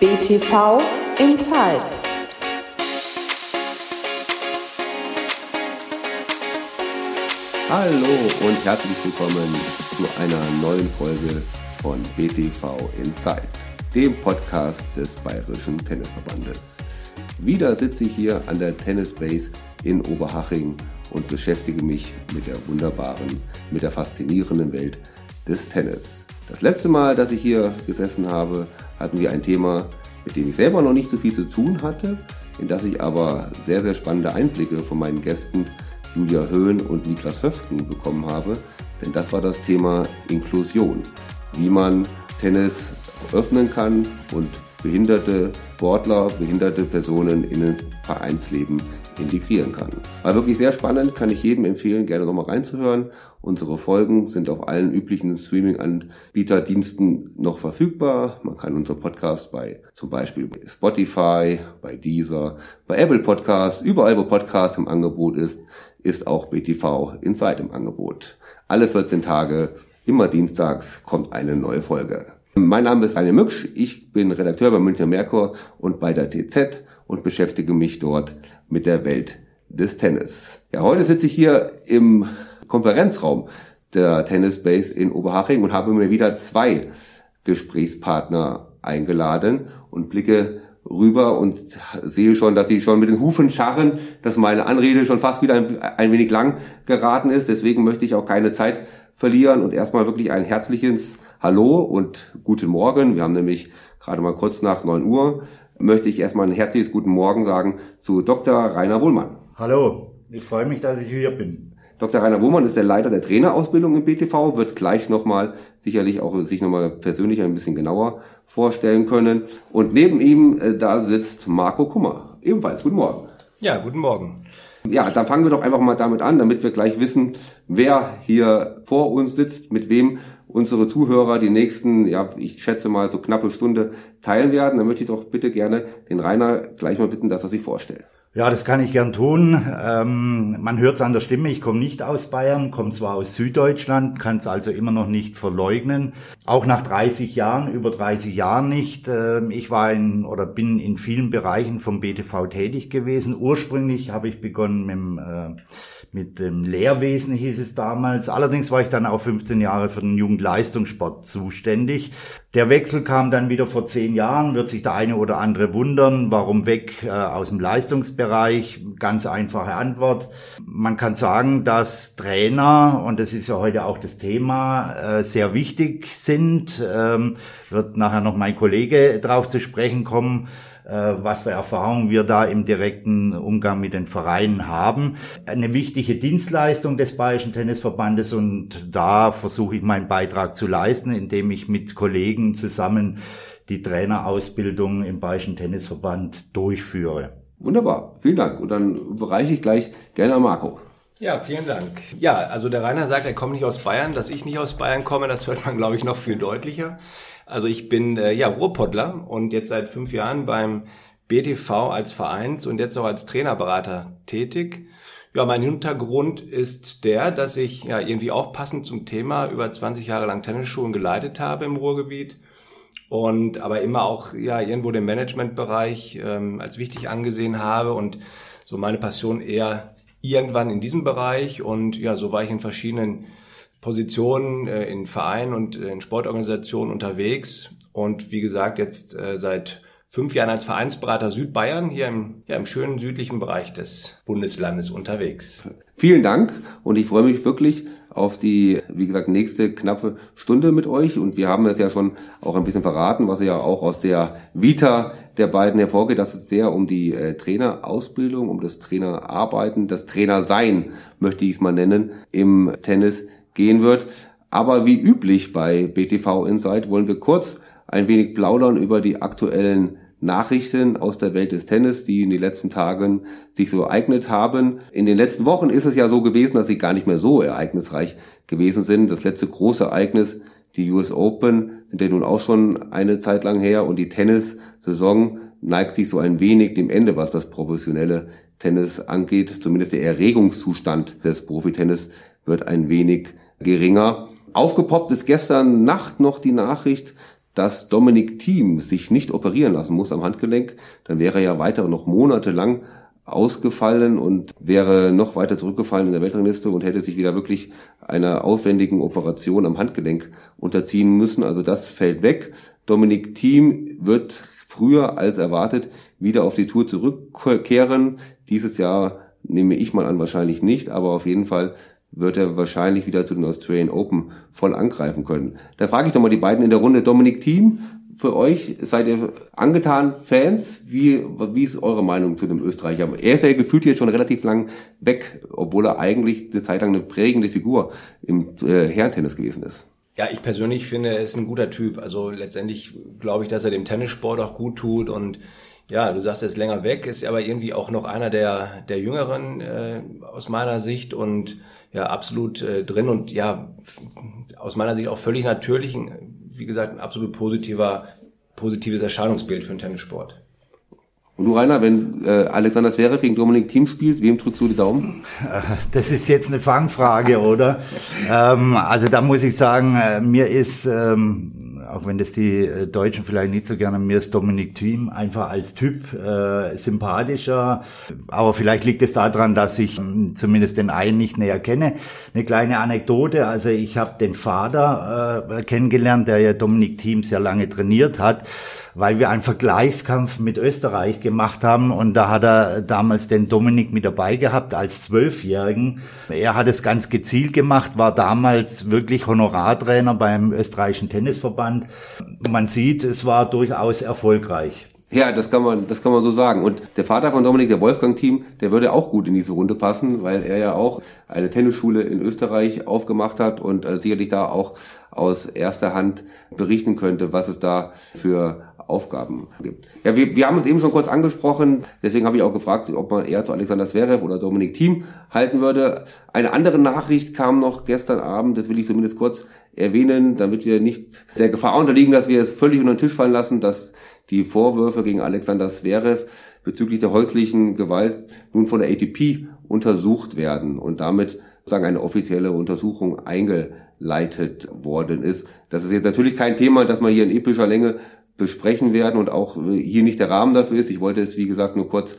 BTV Inside. Hallo und herzlich willkommen zu einer neuen Folge von BTV Inside, dem Podcast des Bayerischen Tennisverbandes. Wieder sitze ich hier an der Tennis Base in Oberhaching und beschäftige mich mit der wunderbaren, mit der faszinierenden Welt des Tennis. Das letzte Mal, dass ich hier gesessen habe, hatten wir ein Thema, mit dem ich selber noch nicht so viel zu tun hatte, in das ich aber sehr, sehr spannende Einblicke von meinen Gästen Julia Höhn und Niklas Höften bekommen habe. Denn das war das Thema Inklusion. Wie man Tennis öffnen kann und behinderte Sportler, behinderte Personen in ein Vereinsleben integrieren kann. War wirklich sehr spannend, kann ich jedem empfehlen, gerne nochmal reinzuhören. Unsere Folgen sind auf allen üblichen Streaming-Anbieterdiensten noch verfügbar. Man kann unseren Podcast bei zum Beispiel bei Spotify, bei Deezer, bei Apple Podcasts, überall wo Podcast im Angebot ist, ist auch BTV Inside im Angebot. Alle 14 Tage, immer dienstags, kommt eine neue Folge. Mein Name ist Daniel Mücksch, ich bin Redakteur bei Münchner Merkur und bei der TZ und beschäftige mich dort mit der Welt des Tennis. Ja, heute sitze ich hier im Konferenzraum der Tennis Base in Oberhaching und habe mir wieder zwei Gesprächspartner eingeladen und blicke rüber und sehe schon, dass sie schon mit den Hufen scharren, dass meine Anrede schon fast wieder ein, ein wenig lang geraten ist. Deswegen möchte ich auch keine Zeit verlieren und erstmal wirklich ein herzliches Hallo und guten Morgen. Wir haben nämlich gerade mal kurz nach neun Uhr. Möchte ich erstmal ein herzliches guten Morgen sagen zu Dr. Rainer Wohlmann. Hallo, ich freue mich, dass ich hier bin. Dr. Rainer Wohlmann ist der Leiter der Trainerausbildung im BTV, wird gleich nochmal sicherlich auch sich nochmal persönlich ein bisschen genauer vorstellen können. Und neben ihm, äh, da sitzt Marco Kummer. Ebenfalls, guten Morgen. Ja, guten Morgen. Ja, dann fangen wir doch einfach mal damit an, damit wir gleich wissen, wer hier vor uns sitzt, mit wem unsere Zuhörer die nächsten, ja, ich schätze mal so knappe Stunde teilen werden. Dann möchte ich doch bitte gerne den Rainer gleich mal bitten, dass er sich vorstellt. Ja, das kann ich gern tun. Ähm, man hört es an der Stimme, ich komme nicht aus Bayern, komme zwar aus Süddeutschland, kann es also immer noch nicht verleugnen. Auch nach 30 Jahren, über 30 Jahren nicht. Ähm, ich war in oder bin in vielen Bereichen vom BTV tätig gewesen. Ursprünglich habe ich begonnen mit dem äh, mit dem Lehrwesen hieß es damals. Allerdings war ich dann auch 15 Jahre für den Jugendleistungssport zuständig. Der Wechsel kam dann wieder vor zehn Jahren, wird sich der eine oder andere wundern, warum weg äh, aus dem Leistungsbereich. Ganz einfache Antwort. Man kann sagen, dass Trainer, und das ist ja heute auch das Thema, äh, sehr wichtig sind. Ähm, wird nachher noch mein Kollege drauf zu sprechen kommen was für Erfahrungen wir da im direkten Umgang mit den Vereinen haben. Eine wichtige Dienstleistung des Bayerischen Tennisverbandes und da versuche ich meinen Beitrag zu leisten, indem ich mit Kollegen zusammen die Trainerausbildung im Bayerischen Tennisverband durchführe. Wunderbar, vielen Dank. Und dann überreiche ich gleich gerne an Marco. Ja, vielen Dank. Ja, also der Rainer sagt, er kommt nicht aus Bayern. Dass ich nicht aus Bayern komme, das hört man, glaube ich, noch viel deutlicher. Also ich bin äh, ja Ruhrpottler und jetzt seit fünf Jahren beim BTV als Vereins- und jetzt auch als Trainerberater tätig. Ja, mein Hintergrund ist der, dass ich ja irgendwie auch passend zum Thema über 20 Jahre lang Tennisschulen geleitet habe im Ruhrgebiet und aber immer auch ja irgendwo den Managementbereich ähm, als wichtig angesehen habe und so meine Passion eher irgendwann in diesem Bereich und ja, so war ich in verschiedenen Positionen äh, in Vereinen und äh, in Sportorganisationen unterwegs und wie gesagt jetzt äh, seit fünf Jahren als Vereinsberater Südbayern hier im, ja, im schönen südlichen Bereich des Bundeslandes unterwegs. Vielen Dank und ich freue mich wirklich auf die, wie gesagt, nächste knappe Stunde mit euch und wir haben das ja schon auch ein bisschen verraten, was ja auch aus der Vita der beiden hervorgeht, dass es sehr um die äh, Trainerausbildung, um das Trainerarbeiten, das Trainersein, möchte ich es mal nennen, im Tennis gehen wird. Aber wie üblich bei BTV Insight wollen wir kurz ein wenig plaudern über die aktuellen Nachrichten aus der Welt des Tennis, die in den letzten Tagen sich so ereignet haben. In den letzten Wochen ist es ja so gewesen, dass sie gar nicht mehr so ereignisreich gewesen sind. Das letzte große Ereignis, die US Open, sind ja nun auch schon eine Zeit lang her und die Tennissaison neigt sich so ein wenig dem Ende, was das professionelle Tennis angeht. Zumindest der Erregungszustand des Profitennis wird ein wenig geringer. Aufgepoppt ist gestern Nacht noch die Nachricht, dass Dominik Thiem sich nicht operieren lassen muss am Handgelenk, dann wäre er ja weiter noch monatelang ausgefallen und wäre noch weiter zurückgefallen in der Weltrangliste und hätte sich wieder wirklich einer aufwendigen Operation am Handgelenk unterziehen müssen. Also das fällt weg. Dominik Thiem wird früher als erwartet wieder auf die Tour zurückkehren. Dieses Jahr nehme ich mal an, wahrscheinlich nicht, aber auf jeden Fall wird er wahrscheinlich wieder zu den Australian Open voll angreifen können. Da frage ich doch mal die beiden in der Runde. Dominik Thiem, für euch? Seid ihr angetan Fans? Wie, wie ist eure Meinung zu dem Österreicher? Er ist ja gefühlt jetzt schon relativ lang weg, obwohl er eigentlich eine Zeit lang eine prägende Figur im äh, Herrentennis gewesen ist. Ja, ich persönlich finde, er ist ein guter Typ. Also letztendlich glaube ich, dass er dem Tennissport auch gut tut und ja, du sagst, er ist länger weg, ist aber irgendwie auch noch einer der, der Jüngeren äh, aus meiner Sicht und ja, absolut äh, drin und ja, aus meiner Sicht auch völlig natürlich, wie gesagt, ein absolut positiver, positives Erscheinungsbild für den Tennissport. Und du, Rainer, wenn äh, Alexander Zverev gegen Dominik Thiem spielt, wem drückst du die Daumen? Das ist jetzt eine Fangfrage, oder? ähm, also da muss ich sagen, äh, mir ist ähm, auch wenn das die äh, Deutschen vielleicht nicht so gerne, mir ist Dominik Thiem einfach als Typ äh, sympathischer. Aber vielleicht liegt es daran, dass ich äh, zumindest den einen nicht näher kenne. Eine kleine Anekdote, also ich habe den Vater äh, kennengelernt, der ja Dominik Thiem sehr lange trainiert hat weil wir einen Vergleichskampf mit Österreich gemacht haben und da hat er damals den Dominik mit dabei gehabt als Zwölfjährigen. Er hat es ganz gezielt gemacht, war damals wirklich Honorartrainer beim österreichischen Tennisverband. Man sieht, es war durchaus erfolgreich. Ja, das kann man, das kann man so sagen. Und der Vater von Dominik, der Wolfgang-Team, der würde auch gut in diese Runde passen, weil er ja auch eine Tennisschule in Österreich aufgemacht hat und äh, sicherlich da auch aus erster Hand berichten könnte, was es da für Aufgaben gibt. Ja, wir, wir haben es eben schon kurz angesprochen, deswegen habe ich auch gefragt, ob man eher zu Alexander Zverev oder Dominik Thiem halten würde. Eine andere Nachricht kam noch gestern Abend, das will ich zumindest kurz erwähnen, damit wir nicht der Gefahr unterliegen, dass wir es völlig unter den Tisch fallen lassen, dass die Vorwürfe gegen Alexander Zverev bezüglich der häuslichen Gewalt nun von der ATP untersucht werden und damit sozusagen eine offizielle Untersuchung eingeleitet worden ist. Das ist jetzt natürlich kein Thema, das man hier in epischer Länge besprechen werden und auch hier nicht der Rahmen dafür ist. Ich wollte es, wie gesagt, nur kurz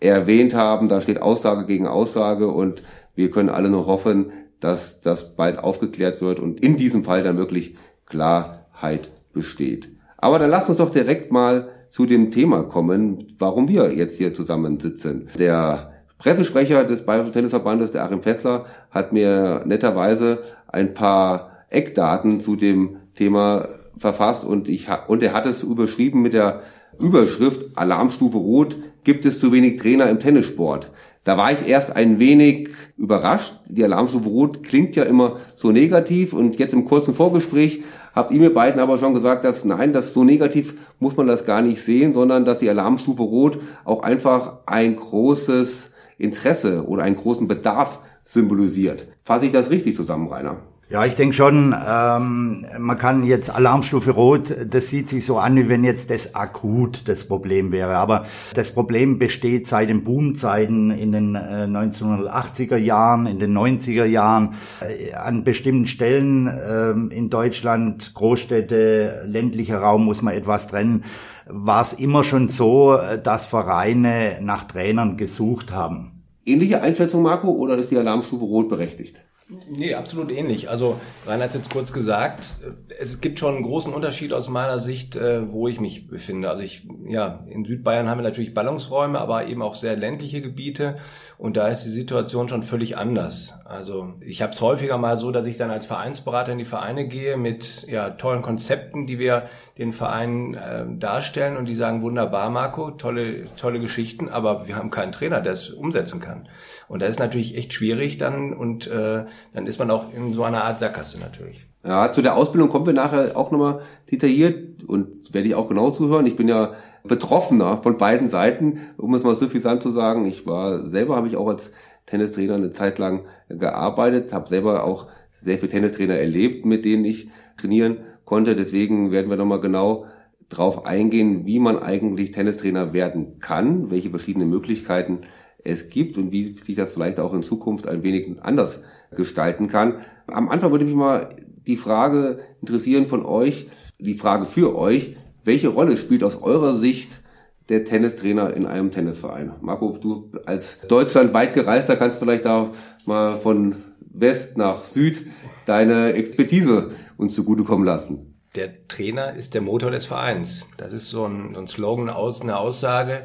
erwähnt haben. Da steht Aussage gegen Aussage und wir können alle nur hoffen, dass das bald aufgeklärt wird und in diesem Fall dann wirklich Klarheit besteht. Aber dann lasst uns doch direkt mal zu dem Thema kommen, warum wir jetzt hier zusammensitzen. Der Pressesprecher des Bayerischen Tennisverbandes, der Achim Fessler, hat mir netterweise ein paar Eckdaten zu dem Thema verfasst und ich und er hat es überschrieben mit der Überschrift Alarmstufe Rot gibt es zu wenig Trainer im Tennissport. Da war ich erst ein wenig überrascht. Die Alarmstufe Rot klingt ja immer so negativ und jetzt im kurzen Vorgespräch habt ihr mir beiden aber schon gesagt, dass nein, das so negativ muss man das gar nicht sehen, sondern dass die Alarmstufe Rot auch einfach ein großes Interesse oder einen großen Bedarf symbolisiert. Fasse ich das richtig zusammen, Rainer? Ja, ich denke schon, ähm, man kann jetzt Alarmstufe Rot, das sieht sich so an, wie wenn jetzt das akut das Problem wäre. Aber das Problem besteht seit den Boomzeiten in den äh, 1980er Jahren, in den 90er Jahren. Äh, an bestimmten Stellen äh, in Deutschland, Großstädte, ländlicher Raum muss man etwas trennen, war es immer schon so, äh, dass Vereine nach Trainern gesucht haben. Ähnliche Einschätzung, Marco, oder ist die Alarmstufe Rot berechtigt? Nee, absolut ähnlich. Also Rainer hat jetzt kurz gesagt, es gibt schon einen großen Unterschied aus meiner Sicht, äh, wo ich mich befinde. Also ich, ja, in Südbayern haben wir natürlich Ballungsräume, aber eben auch sehr ländliche Gebiete und da ist die Situation schon völlig anders. Also ich habe es häufiger mal so, dass ich dann als Vereinsberater in die Vereine gehe mit ja, tollen Konzepten, die wir den Vereinen äh, darstellen und die sagen, wunderbar, Marco, tolle, tolle Geschichten, aber wir haben keinen Trainer, der es umsetzen kann. Und das ist natürlich echt schwierig dann und äh, dann ist man auch in so einer Art Sackgasse natürlich. Ja, zu der Ausbildung kommen wir nachher auch nochmal detailliert und werde ich auch genau zuhören. Ich bin ja Betroffener von beiden Seiten, um es mal suffisant zu sagen. Ich war selber, habe ich auch als Tennistrainer eine Zeit lang gearbeitet, habe selber auch sehr viele Tennistrainer erlebt, mit denen ich trainieren konnte. Deswegen werden wir nochmal genau drauf eingehen, wie man eigentlich Tennistrainer werden kann, welche verschiedenen Möglichkeiten es gibt und wie sich das vielleicht auch in Zukunft ein wenig anders gestalten kann. Am Anfang würde mich mal die Frage interessieren von euch, die Frage für euch, welche Rolle spielt aus eurer Sicht der Tennistrainer in einem Tennisverein? Marco, du als deutschlandweit gereister kannst vielleicht da mal von West nach Süd deine Expertise uns zugutekommen lassen. Der Trainer ist der Motor des Vereins. Das ist so ein, ein Slogan, eine Aussage,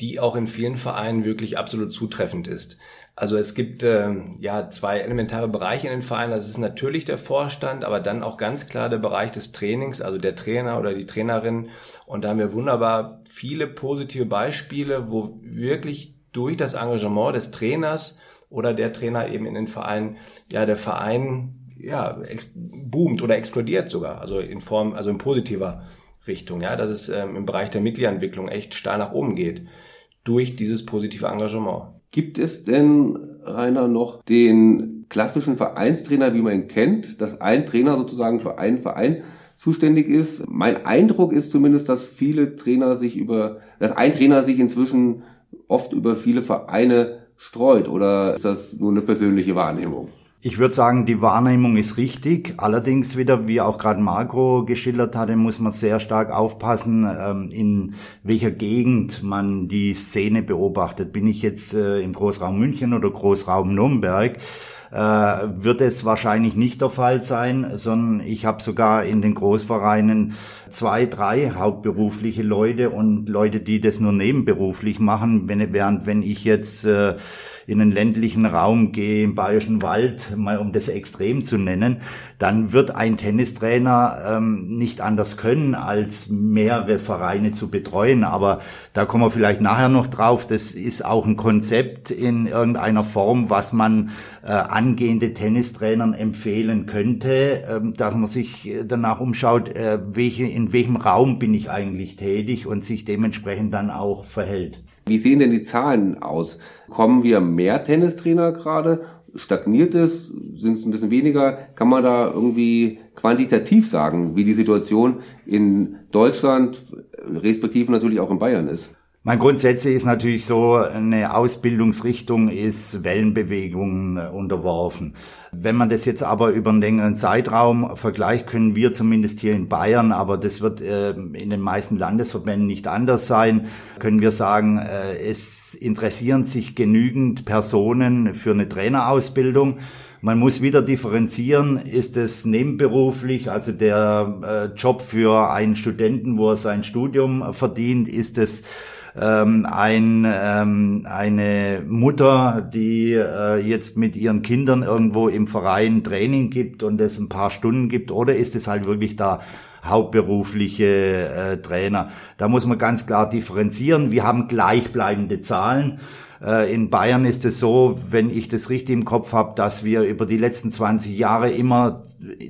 die auch in vielen Vereinen wirklich absolut zutreffend ist. Also es gibt äh, ja zwei elementare Bereiche in den Vereinen. Das ist natürlich der Vorstand, aber dann auch ganz klar der Bereich des Trainings, also der Trainer oder die Trainerin. Und da haben wir wunderbar viele positive Beispiele, wo wirklich durch das Engagement des Trainers oder der Trainer eben in den Vereinen, ja, der Verein ja, boomt oder explodiert sogar, also in Form, also in positiver Richtung, ja, dass es ähm, im Bereich der Mitgliederentwicklung echt steil nach oben geht durch dieses positive Engagement. Gibt es denn, Rainer, noch den klassischen Vereinstrainer, wie man ihn kennt, dass ein Trainer sozusagen für einen Verein zuständig ist? Mein Eindruck ist zumindest, dass viele Trainer sich über, dass ein Trainer sich inzwischen oft über viele Vereine streut oder ist das nur eine persönliche Wahrnehmung? Ich würde sagen, die Wahrnehmung ist richtig. Allerdings wieder, wie auch gerade Marco geschildert hatte, muss man sehr stark aufpassen, ähm, in welcher Gegend man die Szene beobachtet. Bin ich jetzt äh, im Großraum München oder Großraum Nürnberg? Äh, wird es wahrscheinlich nicht der Fall sein, sondern ich habe sogar in den Großvereinen zwei, drei hauptberufliche Leute und Leute, die das nur nebenberuflich machen, während wenn ich jetzt äh, in den ländlichen Raum gehe, im Bayerischen Wald, mal um das Extrem zu nennen, dann wird ein Tennistrainer ähm, nicht anders können, als mehrere Vereine zu betreuen. Aber da kommen wir vielleicht nachher noch drauf. Das ist auch ein Konzept in irgendeiner Form, was man äh, angehende Tennistrainern empfehlen könnte, äh, dass man sich danach umschaut, äh, welche, in welchem Raum bin ich eigentlich tätig und sich dementsprechend dann auch verhält. Wie sehen denn die Zahlen aus? Kommen wir mehr Tennistrainer gerade? Stagniert es? Sind es ein bisschen weniger? Kann man da irgendwie quantitativ sagen, wie die Situation in Deutschland, respektive natürlich auch in Bayern ist? Mein grundsätzlich ist natürlich so, eine Ausbildungsrichtung ist Wellenbewegungen unterworfen. Wenn man das jetzt aber über einen längeren Zeitraum vergleicht, können wir zumindest hier in Bayern, aber das wird äh, in den meisten Landesverbänden nicht anders sein, können wir sagen, äh, es interessieren sich genügend Personen für eine Trainerausbildung. Man muss wieder differenzieren, ist es nebenberuflich, also der äh, Job für einen Studenten, wo er sein Studium verdient, ist es ähm, ein, ähm, eine Mutter, die äh, jetzt mit ihren Kindern irgendwo im Verein Training gibt und es ein paar Stunden gibt, oder ist es halt wirklich da hauptberufliche äh, Trainer? Da muss man ganz klar differenzieren. Wir haben gleichbleibende Zahlen. Äh, in Bayern ist es so, wenn ich das richtig im Kopf habe, dass wir über die letzten 20 Jahre immer,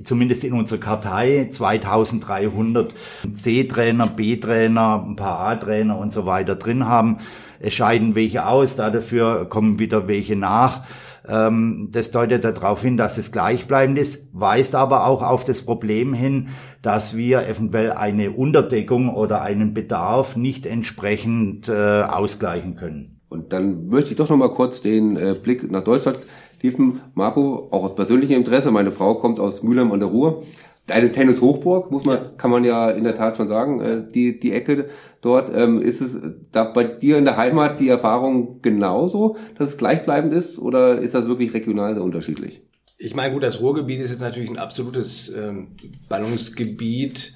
zumindest in unserer Kartei, 2300 C-Trainer, B-Trainer, ein paar A-Trainer und so weiter drin haben. Es scheiden welche aus, dafür kommen wieder welche nach. Ähm, das deutet darauf hin, dass es gleichbleibend ist, weist aber auch auf das Problem hin, dass wir eventuell eine Unterdeckung oder einen Bedarf nicht entsprechend äh, ausgleichen können. Und dann möchte ich doch noch mal kurz den äh, Blick nach Deutschland tiefen. Marco, auch aus persönlichem Interesse, meine Frau kommt aus Mülheim an der Ruhr. Eine Tennis-Hochburg, muss man, kann man ja in der Tat schon sagen, äh, die, die Ecke dort. Ähm, ist es da bei dir in der Heimat die Erfahrung genauso, dass es gleichbleibend ist oder ist das wirklich regional sehr unterschiedlich? Ich meine, gut, das Ruhrgebiet ist jetzt natürlich ein absolutes ähm, Ballungsgebiet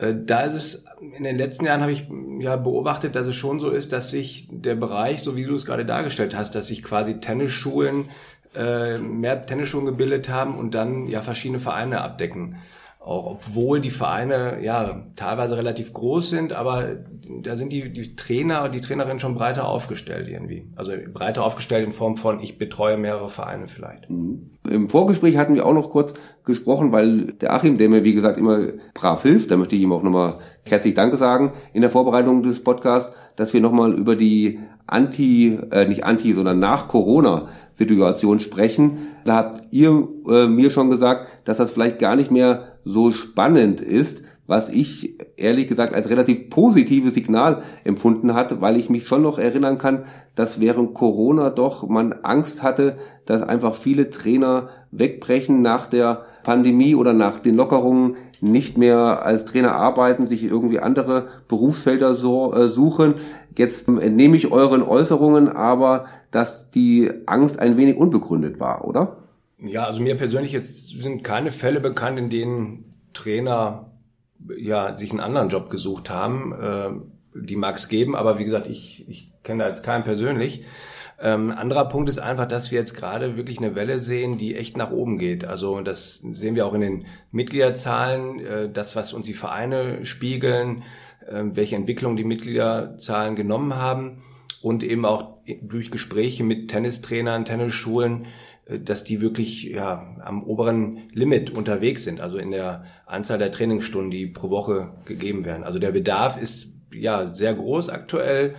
da ist es, in den letzten Jahren habe ich ja beobachtet, dass es schon so ist, dass sich der Bereich, so wie du es gerade dargestellt hast, dass sich quasi Tennisschulen, äh, mehr Tennisschulen gebildet haben und dann ja verschiedene Vereine abdecken auch obwohl die Vereine ja teilweise relativ groß sind, aber da sind die, die Trainer, die Trainerinnen schon breiter aufgestellt irgendwie. Also breiter aufgestellt in Form von, ich betreue mehrere Vereine vielleicht. Mhm. Im Vorgespräch hatten wir auch noch kurz gesprochen, weil der Achim, der mir wie gesagt immer brav hilft, da möchte ich ihm auch nochmal herzlich Danke sagen in der Vorbereitung des Podcasts, dass wir nochmal über die Anti, äh, nicht Anti, sondern nach Corona-Situation sprechen. Da habt ihr äh, mir schon gesagt, dass das vielleicht gar nicht mehr so spannend ist, was ich ehrlich gesagt als relativ positives Signal empfunden hatte, weil ich mich schon noch erinnern kann, dass während Corona doch man Angst hatte, dass einfach viele Trainer wegbrechen nach der Pandemie oder nach den Lockerungen nicht mehr als Trainer arbeiten, sich irgendwie andere Berufsfelder so, äh, suchen. Jetzt entnehme ich euren Äußerungen aber, dass die Angst ein wenig unbegründet war, oder? Ja, also mir persönlich jetzt sind keine Fälle bekannt, in denen Trainer ja sich einen anderen Job gesucht haben. Äh, die mag es geben, aber wie gesagt, ich, ich kenne da jetzt keinen persönlich. Ähm, anderer Punkt ist einfach, dass wir jetzt gerade wirklich eine Welle sehen, die echt nach oben geht. Also das sehen wir auch in den Mitgliederzahlen, äh, das, was uns die Vereine spiegeln, äh, welche Entwicklung die Mitgliederzahlen genommen haben und eben auch durch Gespräche mit Tennistrainern, Tennisschulen, dass die wirklich ja, am oberen Limit unterwegs sind, also in der Anzahl der Trainingsstunden, die pro Woche gegeben werden. Also der Bedarf ist ja sehr groß aktuell,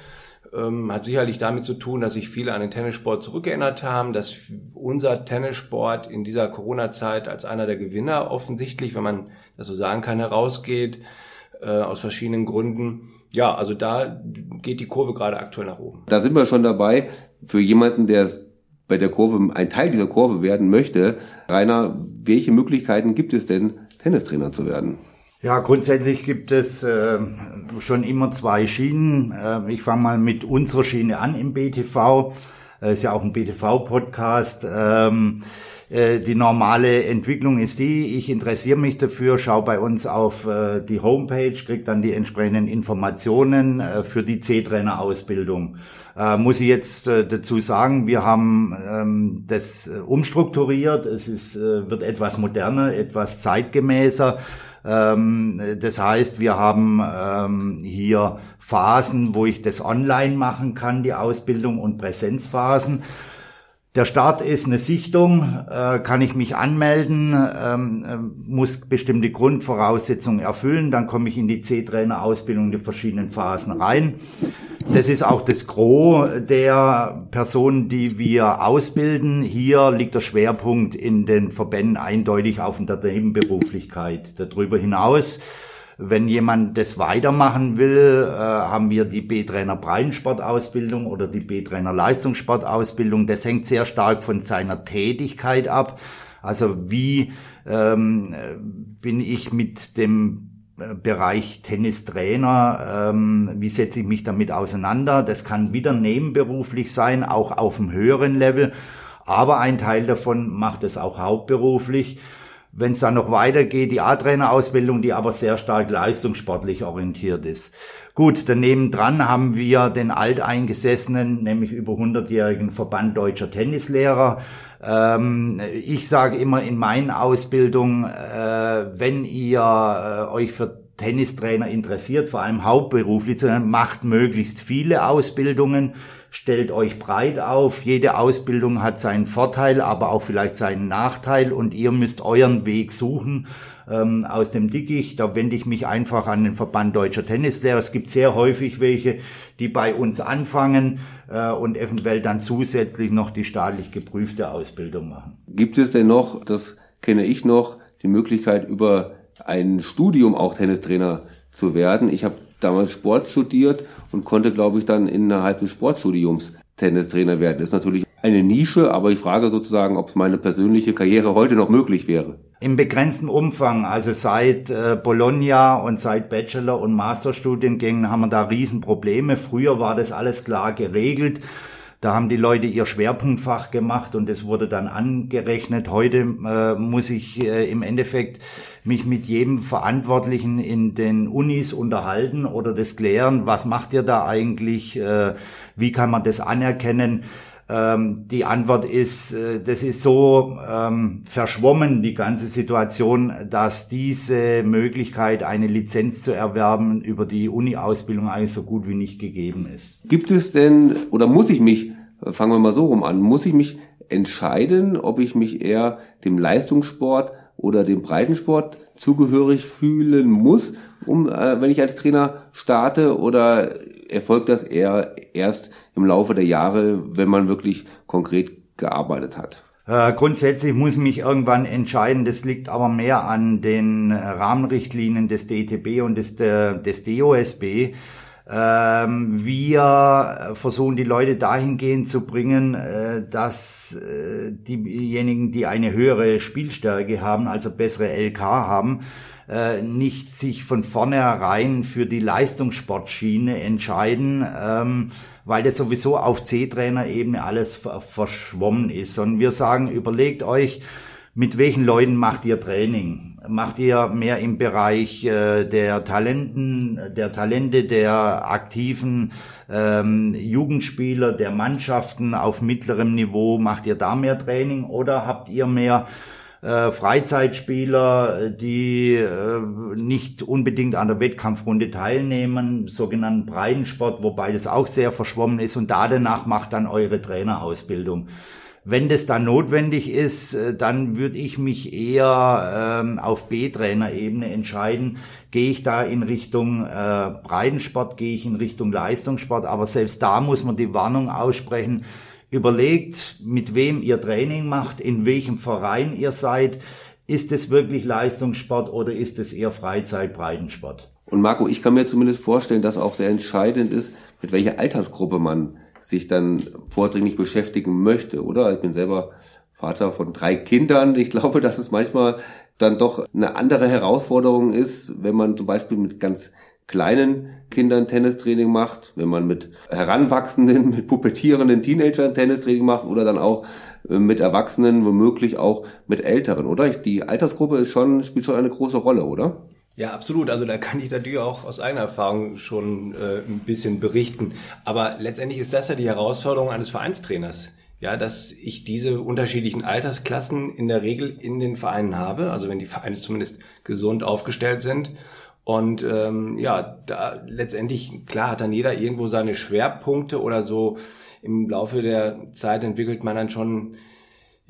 ähm, hat sicherlich damit zu tun, dass sich viele an den Tennissport zurückgeändert haben, dass unser Tennissport in dieser Corona-Zeit als einer der Gewinner offensichtlich, wenn man das so sagen kann, herausgeht, äh, aus verschiedenen Gründen. Ja, also da geht die Kurve gerade aktuell nach oben. Da sind wir schon dabei. Für jemanden, der bei der Kurve ein Teil dieser Kurve werden möchte. Rainer, welche Möglichkeiten gibt es denn, Tennistrainer zu werden? Ja, grundsätzlich gibt es äh, schon immer zwei Schienen. Äh, ich fange mal mit unserer Schiene an im BTV. Äh, ist ja auch ein BTV-Podcast. Ähm, äh, die normale Entwicklung ist die, ich interessiere mich dafür, schaue bei uns auf äh, die Homepage, kriege dann die entsprechenden Informationen äh, für die C-Trainer-Ausbildung. Äh, muss ich jetzt äh, dazu sagen, wir haben ähm, das äh, umstrukturiert. Es ist, äh, wird etwas moderner, etwas zeitgemäßer. Ähm, das heißt, wir haben ähm, hier Phasen, wo ich das online machen kann, die Ausbildung und Präsenzphasen. Der Start ist eine Sichtung, äh, kann ich mich anmelden, ähm, äh, muss bestimmte Grundvoraussetzungen erfüllen, dann komme ich in die C-Trainer-Ausbildung, die verschiedenen Phasen rein. Das ist auch das Gros der Personen, die wir ausbilden. Hier liegt der Schwerpunkt in den Verbänden eindeutig auf der Nebenberuflichkeit. Darüber hinaus wenn jemand das weitermachen will, äh, haben wir die B-Trainer Breitensportausbildung oder die B-Trainer Leistungssportausbildung. Das hängt sehr stark von seiner Tätigkeit ab. Also wie ähm, bin ich mit dem äh, Bereich Tennistrainer, ähm, wie setze ich mich damit auseinander? Das kann wieder nebenberuflich sein, auch auf einem höheren Level. Aber ein Teil davon macht es auch hauptberuflich. Wenn es dann noch weitergeht, die A-Trainer-Ausbildung, die aber sehr stark leistungssportlich orientiert ist. Gut, daneben dran haben wir den alteingesessenen, nämlich über 100-jährigen Verband deutscher Tennislehrer. Ähm, ich sage immer in meinen Ausbildungen, äh, wenn ihr äh, euch für Tennistrainer interessiert, vor allem hauptberuflich, macht möglichst viele Ausbildungen stellt euch breit auf. Jede Ausbildung hat seinen Vorteil, aber auch vielleicht seinen Nachteil und ihr müsst euren Weg suchen ähm, aus dem Dickicht. Da wende ich mich einfach an den Verband Deutscher Tennislehrer. Es gibt sehr häufig welche, die bei uns anfangen äh, und eventuell dann zusätzlich noch die staatlich geprüfte Ausbildung machen. Gibt es denn noch, das kenne ich noch, die Möglichkeit über ein Studium auch Tennistrainer zu werden? Ich habe damals Sport studiert und konnte, glaube ich, dann innerhalb des Sportstudiums Tennistrainer werden. Das ist natürlich eine Nische, aber ich frage sozusagen, ob es meine persönliche Karriere heute noch möglich wäre. Im begrenzten Umfang, also seit äh, Bologna und seit Bachelor- und Masterstudiengängen haben wir da Riesenprobleme. Früher war das alles klar geregelt. Da haben die Leute ihr Schwerpunktfach gemacht und es wurde dann angerechnet. Heute äh, muss ich äh, im Endeffekt mich mit jedem Verantwortlichen in den Unis unterhalten oder das klären, was macht ihr da eigentlich, äh, wie kann man das anerkennen. Ähm, die Antwort ist, äh, das ist so ähm, verschwommen, die ganze Situation, dass diese Möglichkeit, eine Lizenz zu erwerben über die Uni-Ausbildung eigentlich so gut wie nicht gegeben ist. Gibt es denn, oder muss ich mich, fangen wir mal so rum an, muss ich mich entscheiden, ob ich mich eher dem Leistungssport oder dem Breitensport zugehörig fühlen muss, um, äh, wenn ich als Trainer starte, oder erfolgt das eher erst im Laufe der Jahre, wenn man wirklich konkret gearbeitet hat? Äh, grundsätzlich muss mich irgendwann entscheiden, das liegt aber mehr an den Rahmenrichtlinien des DTB und des, des DOSB. Ähm, wir versuchen die Leute dahingehend zu bringen, äh, dass äh, diejenigen, die eine höhere Spielstärke haben, also bessere LK haben, äh, nicht sich von vornherein für die Leistungssportschiene entscheiden, ähm, weil das sowieso auf C-Trainer-Ebene alles verschwommen ist. Und wir sagen, überlegt euch, mit welchen Leuten macht ihr Training? Macht ihr mehr im Bereich äh, der Talenten, der Talente, der aktiven ähm, Jugendspieler, der Mannschaften auf mittlerem Niveau? Macht ihr da mehr Training oder habt ihr mehr äh, Freizeitspieler, die äh, nicht unbedingt an der Wettkampfrunde teilnehmen, sogenannten Breitensport, wobei das auch sehr verschwommen ist und da danach macht dann eure Trainerausbildung. Wenn das dann notwendig ist, äh, dann würde ich mich eher ähm, auf B-Trainer-Ebene entscheiden. Gehe ich da in Richtung äh, Breitensport, gehe ich in Richtung Leistungssport, aber selbst da muss man die Warnung aussprechen, überlegt, mit wem ihr Training macht, in welchem Verein ihr seid. Ist es wirklich Leistungssport oder ist es eher Freizeit-Breitensport? Und Marco, ich kann mir zumindest vorstellen, dass auch sehr entscheidend ist, mit welcher Altersgruppe man sich dann vordringlich beschäftigen möchte, oder? Ich bin selber Vater von drei Kindern. Ich glaube, dass es manchmal dann doch eine andere Herausforderung ist, wenn man zum Beispiel mit ganz kleinen Kindern Tennistraining macht, wenn man mit heranwachsenden, mit pubertierenden Teenagern Tennistraining macht oder dann auch äh, mit Erwachsenen, womöglich auch mit Älteren, oder? Die Altersgruppe ist schon, spielt schon eine große Rolle, oder? Ja, absolut. Also da kann ich natürlich auch aus eigener Erfahrung schon äh, ein bisschen berichten. Aber letztendlich ist das ja die Herausforderung eines Vereinstrainers. Ja, dass ich diese unterschiedlichen Altersklassen in der Regel in den Vereinen habe. Also wenn die Vereine zumindest gesund aufgestellt sind und ähm, ja, da letztendlich, klar, hat dann jeder irgendwo seine Schwerpunkte oder so. Im Laufe der Zeit entwickelt man dann schon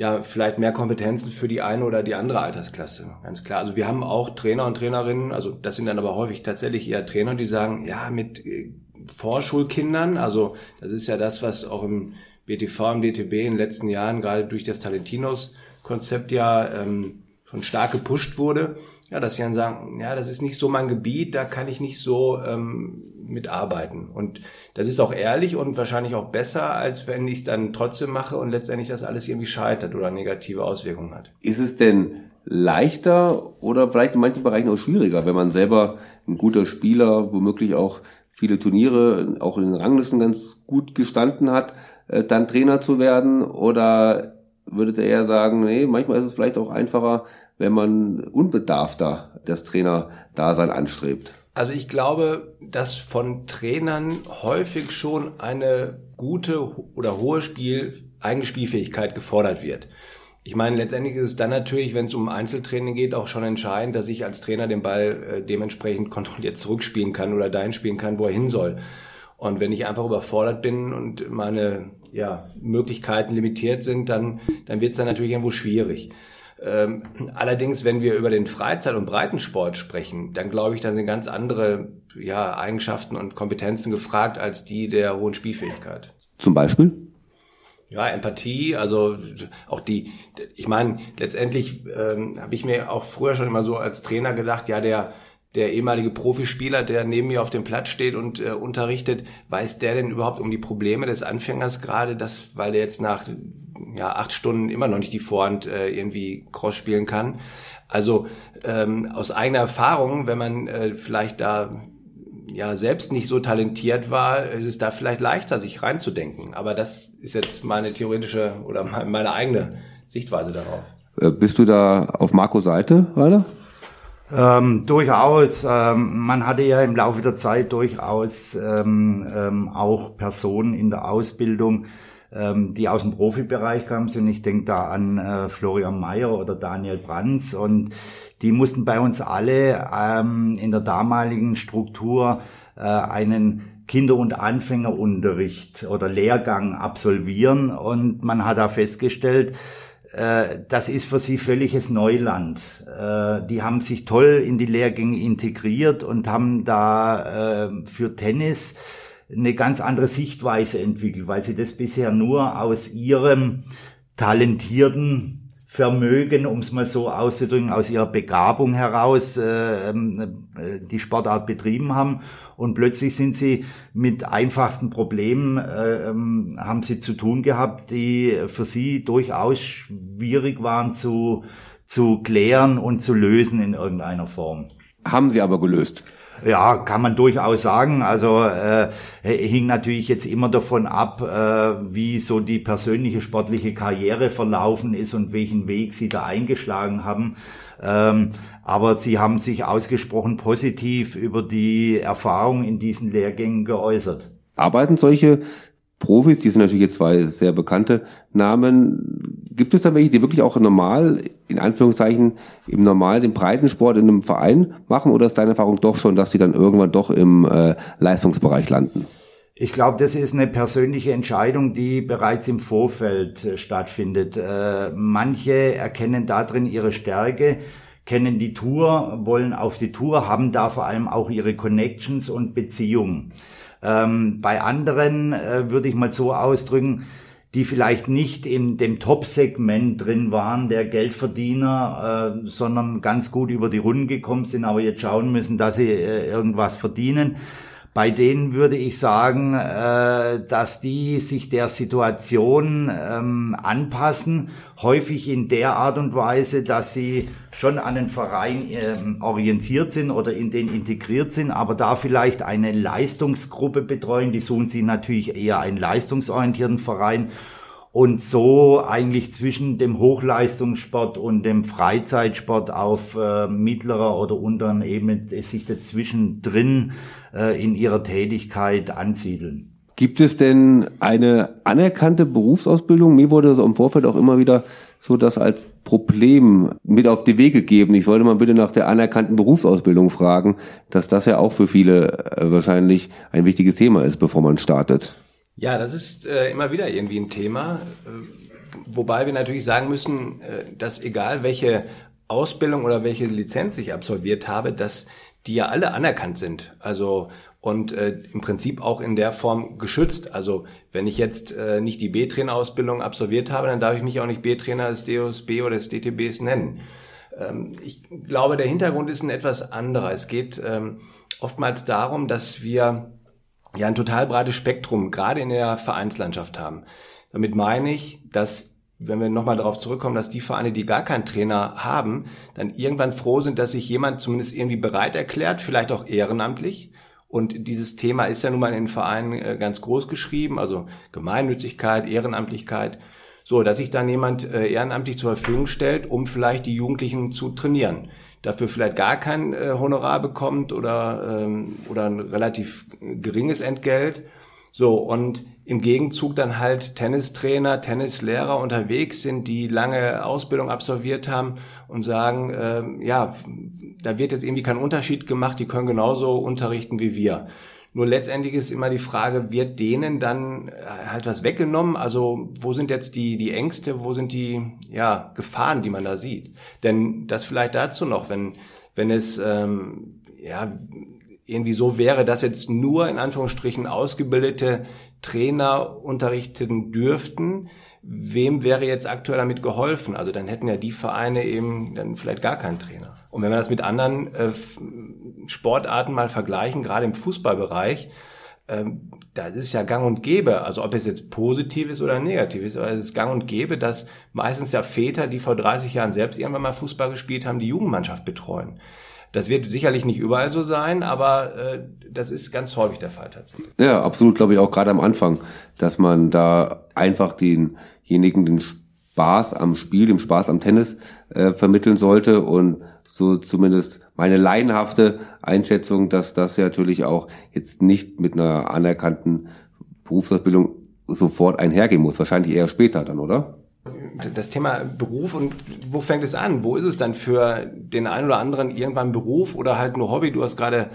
ja vielleicht mehr Kompetenzen für die eine oder die andere Altersklasse. Ganz klar. Also wir haben auch Trainer und Trainerinnen, also das sind dann aber häufig tatsächlich eher Trainer, die sagen, ja, mit äh, Vorschulkindern, also das ist ja das, was auch im BTV, im DTB in den letzten Jahren gerade durch das Talentinos-Konzept ja ähm, schon stark gepusht wurde ja, dass sie dann sagen, ja, das ist nicht so mein Gebiet, da kann ich nicht so ähm, mitarbeiten. Und das ist auch ehrlich und wahrscheinlich auch besser, als wenn ich es dann trotzdem mache und letztendlich das alles irgendwie scheitert oder negative Auswirkungen hat. Ist es denn leichter oder vielleicht in manchen Bereichen auch schwieriger, wenn man selber ein guter Spieler, womöglich auch viele Turniere, auch in den Ranglisten ganz gut gestanden hat, äh, dann Trainer zu werden? Oder würdet ihr eher sagen, nee, manchmal ist es vielleicht auch einfacher, wenn man unbedarfter das Trainerdasein anstrebt? Also ich glaube, dass von Trainern häufig schon eine gute oder hohe Spiel, eigene Spielfähigkeit gefordert wird. Ich meine, letztendlich ist es dann natürlich, wenn es um Einzeltraining geht, auch schon entscheidend, dass ich als Trainer den Ball äh, dementsprechend kontrolliert zurückspielen kann oder dahin spielen kann, wo er hin soll. Und wenn ich einfach überfordert bin und meine ja, Möglichkeiten limitiert sind, dann, dann wird es dann natürlich irgendwo schwierig. Ähm, allerdings, wenn wir über den Freizeit- und Breitensport sprechen, dann glaube ich, dann sind ganz andere ja, Eigenschaften und Kompetenzen gefragt als die der hohen Spielfähigkeit. Zum Beispiel? Ja, Empathie, also auch die, ich meine, letztendlich ähm, habe ich mir auch früher schon immer so als Trainer gedacht, ja, der der ehemalige Profispieler, der neben mir auf dem Platz steht und äh, unterrichtet, weiß der denn überhaupt um die Probleme des Anfängers gerade, das, weil er jetzt nach ja, acht Stunden immer noch nicht die Vorhand äh, irgendwie Cross spielen kann. Also ähm, aus eigener Erfahrung, wenn man äh, vielleicht da ja selbst nicht so talentiert war, ist es da vielleicht leichter, sich reinzudenken. Aber das ist jetzt meine theoretische oder meine eigene Sichtweise darauf. Äh, bist du da auf Marcos Seite, Rainer? Ähm, durchaus. Ähm, man hatte ja im Laufe der Zeit durchaus ähm, ähm, auch Personen in der Ausbildung, ähm, die aus dem Profibereich kamen sind. Ich denke da an äh, Florian Mayer oder Daniel Brands und die mussten bei uns alle ähm, in der damaligen Struktur äh, einen Kinder- und Anfängerunterricht oder Lehrgang absolvieren und man hat da festgestellt, äh, das ist für sie völliges Neuland. Äh, die haben sich toll in die Lehrgänge integriert und haben da äh, für Tennis eine ganz andere Sichtweise entwickelt, weil sie das bisher nur aus ihrem talentierten Vermögen, um es mal so auszudrücken, aus ihrer Begabung heraus äh, ähm, äh, die Sportart betrieben haben. Und plötzlich sind sie mit einfachsten Problemen, äh, ähm, haben sie zu tun gehabt, die für sie durchaus schwierig waren zu, zu klären und zu lösen in irgendeiner Form. Haben sie aber gelöst. Ja, kann man durchaus sagen. Also äh, hing natürlich jetzt immer davon ab, äh, wie so die persönliche sportliche Karriere verlaufen ist und welchen Weg sie da eingeschlagen haben. Ähm, aber sie haben sich ausgesprochen positiv über die Erfahrung in diesen Lehrgängen geäußert. Arbeiten solche Profis, die sind natürlich jetzt zwei sehr bekannte Namen. Gibt es da welche, die wirklich auch normal, in Anführungszeichen, im normal den Breitensport in einem Verein machen oder ist deine Erfahrung doch schon, dass sie dann irgendwann doch im äh, Leistungsbereich landen? Ich glaube, das ist eine persönliche Entscheidung, die bereits im Vorfeld äh, stattfindet. Äh, manche erkennen darin ihre Stärke, kennen die Tour, wollen auf die Tour, haben da vor allem auch ihre Connections und Beziehungen. Ähm, bei anderen äh, würde ich mal so ausdrücken, die vielleicht nicht in dem Top-Segment drin waren, der Geldverdiener, äh, sondern ganz gut über die Runden gekommen sind, aber jetzt schauen müssen, dass sie äh, irgendwas verdienen. Bei denen würde ich sagen, äh, dass die sich der Situation ähm, anpassen, häufig in der Art und Weise, dass sie schon an den Verein ähm, orientiert sind oder in den integriert sind, aber da vielleicht eine Leistungsgruppe betreuen. Die suchen sich natürlich eher einen leistungsorientierten Verein und so eigentlich zwischen dem Hochleistungssport und dem Freizeitsport auf äh, mittlerer oder unteren Ebene sich dazwischen drin äh, in ihrer Tätigkeit ansiedeln. Gibt es denn eine anerkannte Berufsausbildung? Mir wurde so im Vorfeld auch immer wieder so das als Problem mit auf die Wege gegeben. Ich sollte mal bitte nach der anerkannten Berufsausbildung fragen, dass das ja auch für viele äh, wahrscheinlich ein wichtiges Thema ist, bevor man startet. Ja, das ist äh, immer wieder irgendwie ein Thema, äh, wobei wir natürlich sagen müssen, äh, dass egal welche Ausbildung oder welche Lizenz ich absolviert habe, dass die ja alle anerkannt sind. Also und äh, im Prinzip auch in der Form geschützt. Also wenn ich jetzt äh, nicht die B-Trainer-Ausbildung absolviert habe, dann darf ich mich auch nicht B-Trainer des DOSB oder des DTBs nennen. Ähm, ich glaube, der Hintergrund ist ein etwas anderer. Es geht ähm, oftmals darum, dass wir ja ein total breites Spektrum gerade in der Vereinslandschaft haben. Damit meine ich, dass wenn wir nochmal darauf zurückkommen, dass die Vereine, die gar keinen Trainer haben, dann irgendwann froh sind, dass sich jemand zumindest irgendwie bereit erklärt, vielleicht auch ehrenamtlich. Und dieses Thema ist ja nun mal in den Vereinen äh, ganz groß geschrieben, also Gemeinnützigkeit, Ehrenamtlichkeit. So, dass sich dann jemand äh, ehrenamtlich zur Verfügung stellt, um vielleicht die Jugendlichen zu trainieren dafür vielleicht gar kein äh, Honorar bekommt oder, ähm, oder ein relativ geringes Entgelt. So, und im Gegenzug dann halt Tennistrainer, Tennislehrer unterwegs sind, die lange Ausbildung absolviert haben und sagen, äh, ja, da wird jetzt irgendwie kein Unterschied gemacht, die können genauso unterrichten wie wir. Nur letztendlich ist immer die Frage, wird denen dann äh, halt was weggenommen? Also wo sind jetzt die, die Ängste, wo sind die ja, Gefahren, die man da sieht? Denn das vielleicht dazu noch, wenn, wenn es ähm, ja, irgendwie so wäre, dass jetzt nur in Anführungsstrichen ausgebildete Trainer unterrichten dürften, wem wäre jetzt aktuell damit geholfen? Also dann hätten ja die Vereine eben dann vielleicht gar keinen Trainer. Und wenn wir das mit anderen äh, Sportarten mal vergleichen, gerade im Fußballbereich, ähm, da ist ja gang und gäbe, also ob es jetzt positiv ist oder negativ ist, aber es ist gang und gäbe, dass meistens ja Väter, die vor 30 Jahren selbst irgendwann mal Fußball gespielt haben, die Jugendmannschaft betreuen. Das wird sicherlich nicht überall so sein, aber äh, das ist ganz häufig der Fall tatsächlich. Ja, absolut, glaube ich, auch gerade am Anfang, dass man da einfach denjenigen den Spaß am Spiel, den Spaß am Tennis äh, vermitteln sollte und so zumindest meine laienhafte Einschätzung, dass das ja natürlich auch jetzt nicht mit einer anerkannten Berufsausbildung sofort einhergehen muss. Wahrscheinlich eher später dann, oder? Das Thema Beruf und wo fängt es an? Wo ist es dann für den einen oder anderen irgendwann Beruf oder halt nur Hobby? Du hast gerade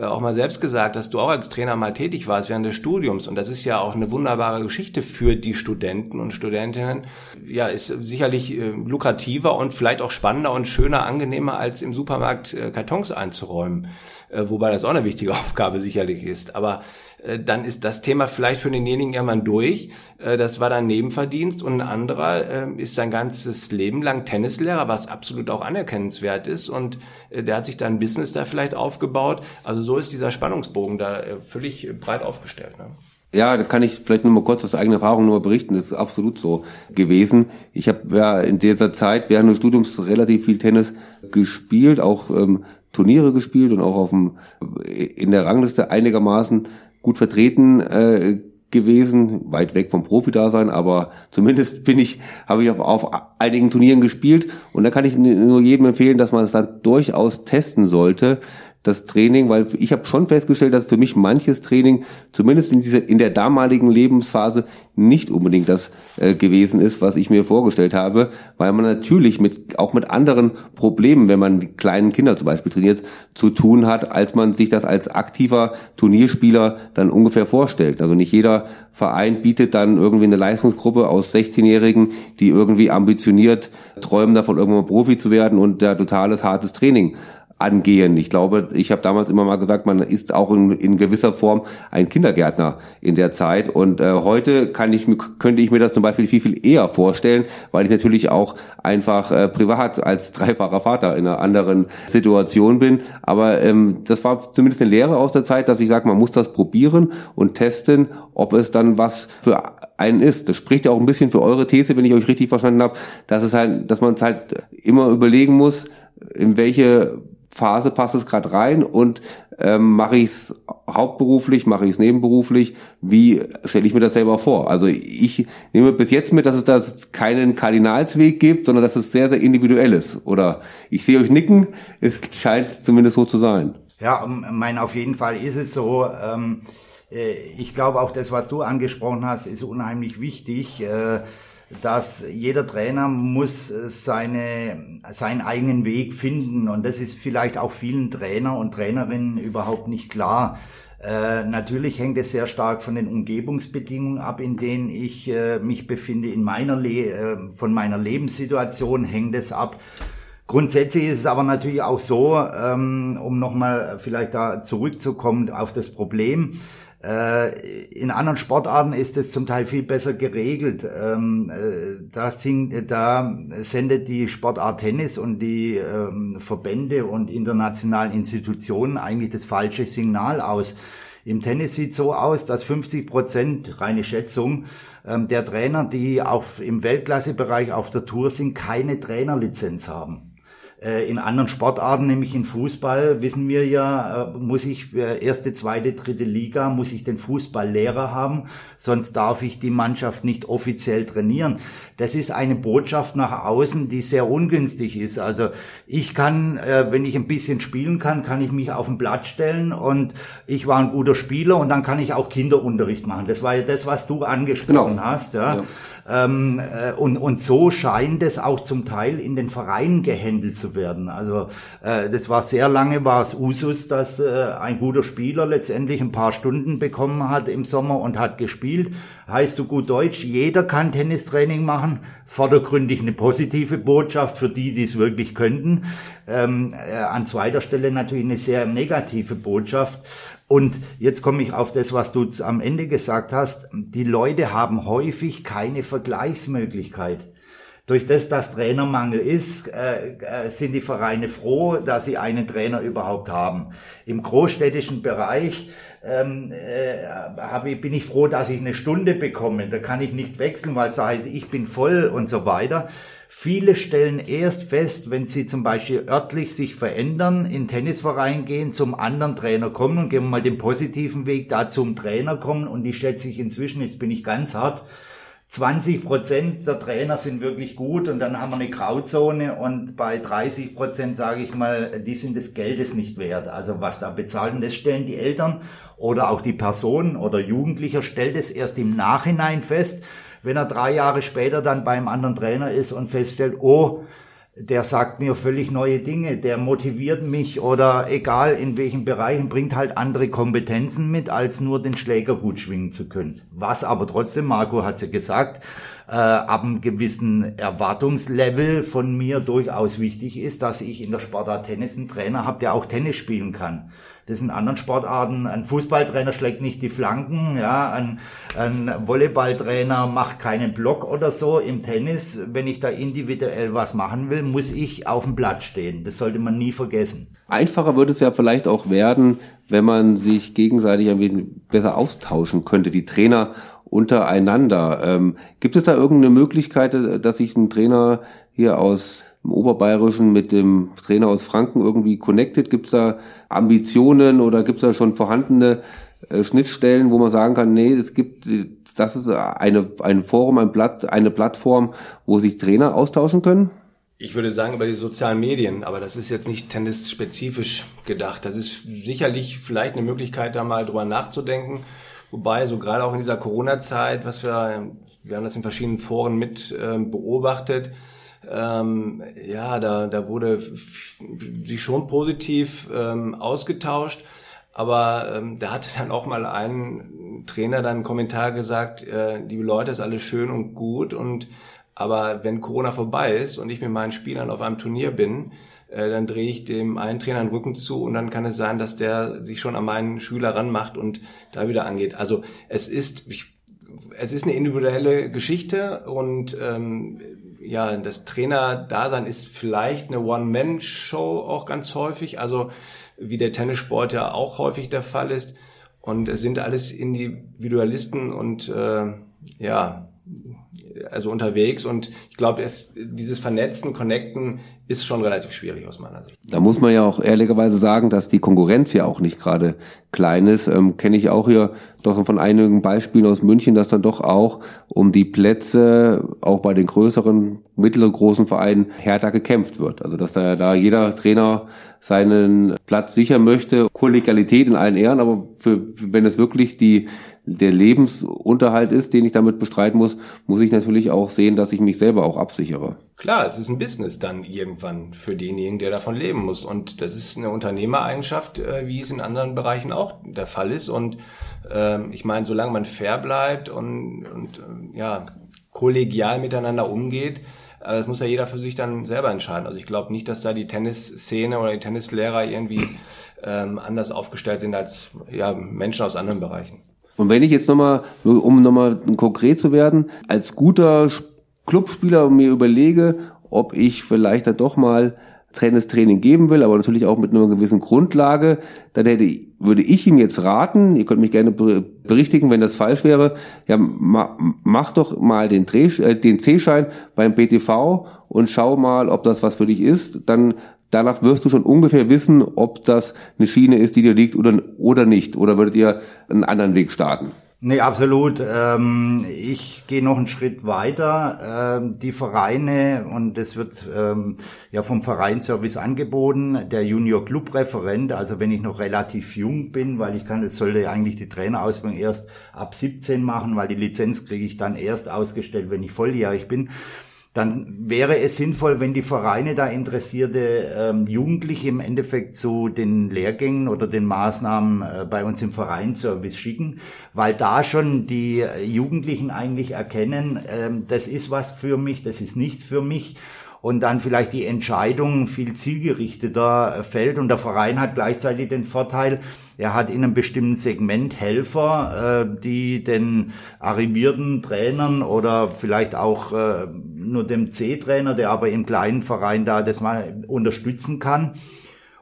auch mal selbst gesagt, dass du auch als Trainer mal tätig warst während des Studiums. Und das ist ja auch eine wunderbare Geschichte für die Studenten und Studentinnen. Ja, ist sicherlich äh, lukrativer und vielleicht auch spannender und schöner, angenehmer, als im Supermarkt äh, Kartons einzuräumen. Äh, wobei das auch eine wichtige Aufgabe sicherlich ist. Aber äh, dann ist das Thema vielleicht für denjenigen irgendwann durch. Äh, das war dann Nebenverdienst und ein anderer ist sein ganzes Leben lang Tennislehrer, was absolut auch anerkennenswert ist und der hat sich dann Business da vielleicht aufgebaut. Also so ist dieser Spannungsbogen da völlig breit aufgestellt. Ne? Ja, da kann ich vielleicht nur mal kurz aus eigener Erfahrung nur berichten. Das ist absolut so gewesen. Ich habe ja in dieser Zeit während des Studiums relativ viel Tennis gespielt, auch ähm, Turniere gespielt und auch auf dem, in der Rangliste einigermaßen gut vertreten äh, gewesen, weit weg vom Profi-Dasein, aber zumindest bin ich, habe ich auf, auf einigen Turnieren gespielt und da kann ich nur jedem empfehlen, dass man es dann durchaus testen sollte, das Training, weil ich habe schon festgestellt, dass für mich manches Training, zumindest in dieser in der damaligen Lebensphase, nicht unbedingt das äh, gewesen ist, was ich mir vorgestellt habe, weil man natürlich mit auch mit anderen Problemen, wenn man die kleinen Kinder zum Beispiel trainiert, zu tun hat, als man sich das als aktiver Turnierspieler dann ungefähr vorstellt. Also nicht jeder Verein bietet dann irgendwie eine Leistungsgruppe aus 16-Jährigen, die irgendwie ambitioniert träumen davon, irgendwann Profi zu werden und der totales hartes Training angehen. Ich glaube, ich habe damals immer mal gesagt, man ist auch in, in gewisser Form ein Kindergärtner in der Zeit. Und äh, heute kann ich, könnte ich mir das zum Beispiel viel, viel eher vorstellen, weil ich natürlich auch einfach äh, privat als dreifacher Vater in einer anderen Situation bin. Aber ähm, das war zumindest eine Lehre aus der Zeit, dass ich sage, man muss das probieren und testen, ob es dann was für einen ist. Das spricht ja auch ein bisschen für eure These, wenn ich euch richtig verstanden habe, dass es halt, dass man es halt immer überlegen muss, in welche Phase passt es gerade rein und ähm, mache ich es hauptberuflich, mache ich es nebenberuflich, wie stelle ich mir das selber vor? Also ich nehme bis jetzt mit, dass es da keinen Kardinalsweg gibt, sondern dass es sehr, sehr individuell ist. Oder ich sehe euch nicken, es scheint zumindest so zu sein. Ja, mein, auf jeden Fall ist es so. Ähm, äh, ich glaube auch das, was du angesprochen hast, ist unheimlich wichtig. Äh, dass jeder Trainer muss äh, seine, seinen eigenen Weg finden und das ist vielleicht auch vielen Trainer und Trainerinnen überhaupt nicht klar. Äh, natürlich hängt es sehr stark von den Umgebungsbedingungen ab, in denen ich äh, mich befinde. In meiner Le äh, von meiner Lebenssituation hängt es ab. Grundsätzlich ist es aber natürlich auch so, ähm, um nochmal vielleicht da zurückzukommen auf das Problem. Äh, in anderen Sportarten ist es zum Teil viel besser geregelt. Ähm, äh, da, singt, da sendet die Sportart Tennis und die ähm, Verbände und internationalen Institutionen eigentlich das falsche Signal aus. Im Tennis sieht so aus, dass 50 Prozent, reine Schätzung, ähm, der Trainer, die auf, im Weltklassebereich auf der Tour sind, keine Trainerlizenz haben. Äh, in anderen Sportarten, nämlich in Fußball, wissen wir ja, äh, muss ich äh, erste, zweite, dritte Liga, muss ich den Fußballlehrer haben, sonst darf ich die Mannschaft nicht offiziell trainieren. Das ist eine Botschaft nach außen, die sehr ungünstig ist. Also ich kann, wenn ich ein bisschen spielen kann, kann ich mich auf ein Blatt stellen und ich war ein guter Spieler und dann kann ich auch Kinderunterricht machen. Das war ja das, was du angesprochen genau. hast. Ja. ja. Ähm, äh, und, und so scheint es auch zum Teil in den Vereinen gehandelt zu werden. Also äh, das war sehr lange war es Usus, dass äh, ein guter Spieler letztendlich ein paar Stunden bekommen hat im Sommer und hat gespielt. Heißt so gut Deutsch, jeder kann Tennistraining machen. Vordergründig eine positive Botschaft für die, die es wirklich könnten. Ähm, äh, an zweiter Stelle natürlich eine sehr negative Botschaft. Und jetzt komme ich auf das, was du am Ende gesagt hast. Die Leute haben häufig keine Vergleichsmöglichkeit. Durch das, dass Trainermangel ist, äh, äh, sind die Vereine froh, dass sie einen Trainer überhaupt haben. Im großstädtischen Bereich ähm, äh, hab bin ich froh, dass ich eine Stunde bekomme. Da kann ich nicht wechseln, weil es heißt, ich bin voll und so weiter. Viele stellen erst fest, wenn sie zum Beispiel örtlich sich verändern, in Tennisverein gehen, zum anderen Trainer kommen und gehen wir mal den positiven Weg, da zum Trainer kommen und die schätze ich inzwischen, jetzt bin ich ganz hart, 20 Prozent der Trainer sind wirklich gut und dann haben wir eine Grauzone und bei 30 Prozent sage ich mal, die sind des Geldes nicht wert. Also was da bezahlt und das stellen die Eltern oder auch die Person oder Jugendlicher stellt es erst im Nachhinein fest wenn er drei Jahre später dann beim anderen Trainer ist und feststellt, oh, der sagt mir völlig neue Dinge, der motiviert mich oder egal in welchen Bereichen, bringt halt andere Kompetenzen mit, als nur den Schläger gut schwingen zu können. Was aber trotzdem, Marco hat ja gesagt, äh, ab einem gewissen Erwartungslevel von mir durchaus wichtig ist, dass ich in der Sportart Tennis einen Trainer habe, der auch Tennis spielen kann. Das in anderen Sportarten, ein Fußballtrainer schlägt nicht die Flanken, ja, ein, ein Volleyballtrainer macht keinen Block oder so. Im Tennis, wenn ich da individuell was machen will, muss ich auf dem Blatt stehen. Das sollte man nie vergessen. Einfacher würde es ja vielleicht auch werden, wenn man sich gegenseitig ein wenig besser austauschen könnte, die Trainer untereinander. Ähm, gibt es da irgendeine Möglichkeit, dass sich ein Trainer hier aus im Oberbayerischen mit dem Trainer aus Franken irgendwie connected? Gibt es da Ambitionen oder gibt es da schon vorhandene äh, Schnittstellen, wo man sagen kann, nee, es gibt, das ist eine, ein Forum, ein Blatt, eine Plattform, wo sich Trainer austauschen können? Ich würde sagen über die sozialen Medien, aber das ist jetzt nicht tennisspezifisch gedacht. Das ist sicherlich vielleicht eine Möglichkeit, da mal drüber nachzudenken. Wobei, so gerade auch in dieser Corona-Zeit, was wir, wir haben das in verschiedenen Foren mit äh, beobachtet, ähm, ja, da, da wurde sich schon positiv ähm, ausgetauscht. Aber ähm, da hatte dann auch mal ein Trainer dann einen Kommentar gesagt, äh, liebe Leute, ist alles schön und gut und aber wenn Corona vorbei ist und ich mit meinen Spielern auf einem Turnier bin, äh, dann drehe ich dem einen Trainer den Rücken zu und dann kann es sein, dass der sich schon an meinen Schüler ranmacht und da wieder angeht. Also es ist, ich, es ist eine individuelle Geschichte und ähm, ja, das Trainer-Dasein ist vielleicht eine One-Man-Show auch ganz häufig, also wie der Tennissport ja auch häufig der Fall ist. Und es sind alles Individualisten und äh, ja, also unterwegs und ich glaube, dieses Vernetzen, Connecten ist schon relativ schwierig aus meiner Sicht. Da muss man ja auch ehrlicherweise sagen, dass die Konkurrenz ja auch nicht gerade klein ist. Ähm, Kenne ich auch hier doch von einigen Beispielen aus München, dass dann doch auch um die Plätze auch bei den größeren, mittleren, großen Vereinen härter gekämpft wird. Also dass da, da jeder Trainer seinen Platz sichern möchte. Kollegialität in allen Ehren, aber für, wenn es wirklich die der Lebensunterhalt ist, den ich damit bestreiten muss, muss ich natürlich auch sehen, dass ich mich selber auch absichere. Klar, es ist ein Business dann irgendwann für denjenigen, der davon leben muss. Und das ist eine Unternehmereigenschaft, äh, wie es in anderen Bereichen auch der Fall ist. Und ähm, ich meine, solange man fair bleibt und, und äh, ja, kollegial miteinander umgeht, äh, das muss ja jeder für sich dann selber entscheiden. Also ich glaube nicht, dass da die Tennisszene oder die Tennislehrer irgendwie ähm, anders aufgestellt sind als ja, Menschen aus anderen Bereichen. Und wenn ich jetzt nochmal, um nochmal konkret zu werden, als guter Clubspieler mir überlege, ob ich vielleicht dann doch mal Tennistraining geben will, aber natürlich auch mit einer gewissen Grundlage, dann hätte, würde ich ihm jetzt raten, ihr könnt mich gerne berichtigen, wenn das falsch wäre, ja, mach doch mal den, Dreh, äh, den C-Schein beim BTV und schau mal, ob das was für dich ist. Dann danach wirst du schon ungefähr wissen, ob das eine Schiene ist, die dir liegt oder, oder nicht. Oder würdet ihr einen anderen Weg starten? Nee, absolut. Ähm, ich gehe noch einen Schritt weiter. Ähm, die Vereine, und das wird ähm, ja vom Vereinsservice angeboten, der Junior Club Referent, also wenn ich noch relativ jung bin, weil ich kann, das sollte eigentlich die Trainerausbildung erst ab 17 machen, weil die Lizenz kriege ich dann erst ausgestellt, wenn ich volljährig bin dann wäre es sinnvoll, wenn die Vereine da interessierte ähm, Jugendliche im Endeffekt zu den Lehrgängen oder den Maßnahmen äh, bei uns im Vereinsservice schicken, weil da schon die Jugendlichen eigentlich erkennen, ähm, das ist was für mich, das ist nichts für mich und dann vielleicht die Entscheidung viel zielgerichteter fällt. Und der Verein hat gleichzeitig den Vorteil, er hat in einem bestimmten Segment Helfer, äh, die den arrivierten Trainern oder vielleicht auch äh, nur dem C-Trainer, der aber im kleinen Verein da das mal unterstützen kann.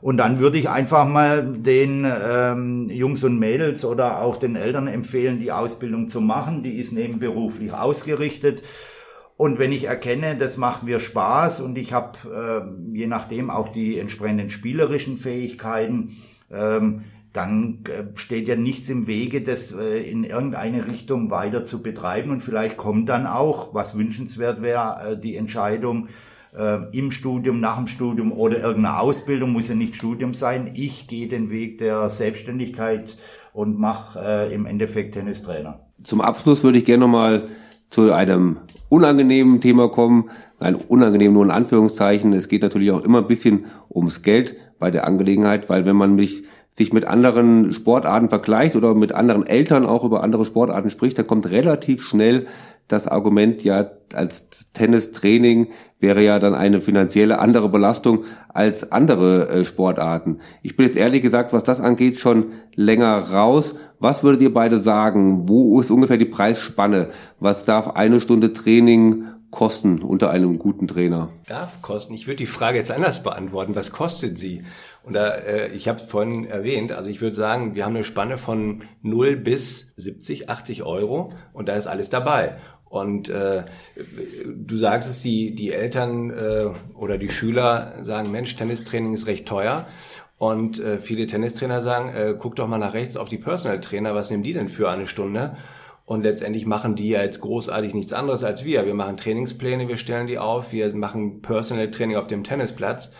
Und dann würde ich einfach mal den ähm, Jungs und Mädels oder auch den Eltern empfehlen, die Ausbildung zu machen. Die ist nebenberuflich ausgerichtet. Und wenn ich erkenne, das macht mir Spaß und ich habe äh, je nachdem auch die entsprechenden spielerischen Fähigkeiten, ähm, dann äh, steht ja nichts im Wege, das äh, in irgendeine Richtung weiter zu betreiben. Und vielleicht kommt dann auch, was wünschenswert wäre, äh, die Entscheidung äh, im Studium, nach dem Studium oder irgendeine Ausbildung, muss ja nicht Studium sein. Ich gehe den Weg der Selbstständigkeit und mache äh, im Endeffekt Tennistrainer. Zum Abschluss würde ich gerne nochmal zu einem unangenehmen Thema kommen, Nein, unangenehm nur in Anführungszeichen. Es geht natürlich auch immer ein bisschen ums Geld bei der Angelegenheit, weil wenn man mich sich mit anderen Sportarten vergleicht oder mit anderen Eltern auch über andere Sportarten spricht, dann kommt relativ schnell das Argument, ja, als Tennistraining wäre ja dann eine finanzielle andere Belastung als andere äh, Sportarten. Ich bin jetzt ehrlich gesagt, was das angeht, schon länger raus. Was würdet ihr beide sagen? Wo ist ungefähr die Preisspanne? Was darf eine Stunde Training kosten unter einem guten Trainer? Darf kosten. Ich würde die Frage jetzt anders beantworten. Was kostet sie? Und da, äh, ich habe vorhin erwähnt, also ich würde sagen, wir haben eine Spanne von 0 bis 70, 80 Euro und da ist alles dabei. Und äh, du sagst es, die, die Eltern äh, oder die Schüler sagen, Mensch, Tennistraining ist recht teuer. Und äh, viele Tennistrainer sagen, äh, guck doch mal nach rechts auf die Personal Trainer, was nehmen die denn für eine Stunde? Und letztendlich machen die ja jetzt großartig nichts anderes als wir. Wir machen Trainingspläne, wir stellen die auf, wir machen Personal Training auf dem Tennisplatz.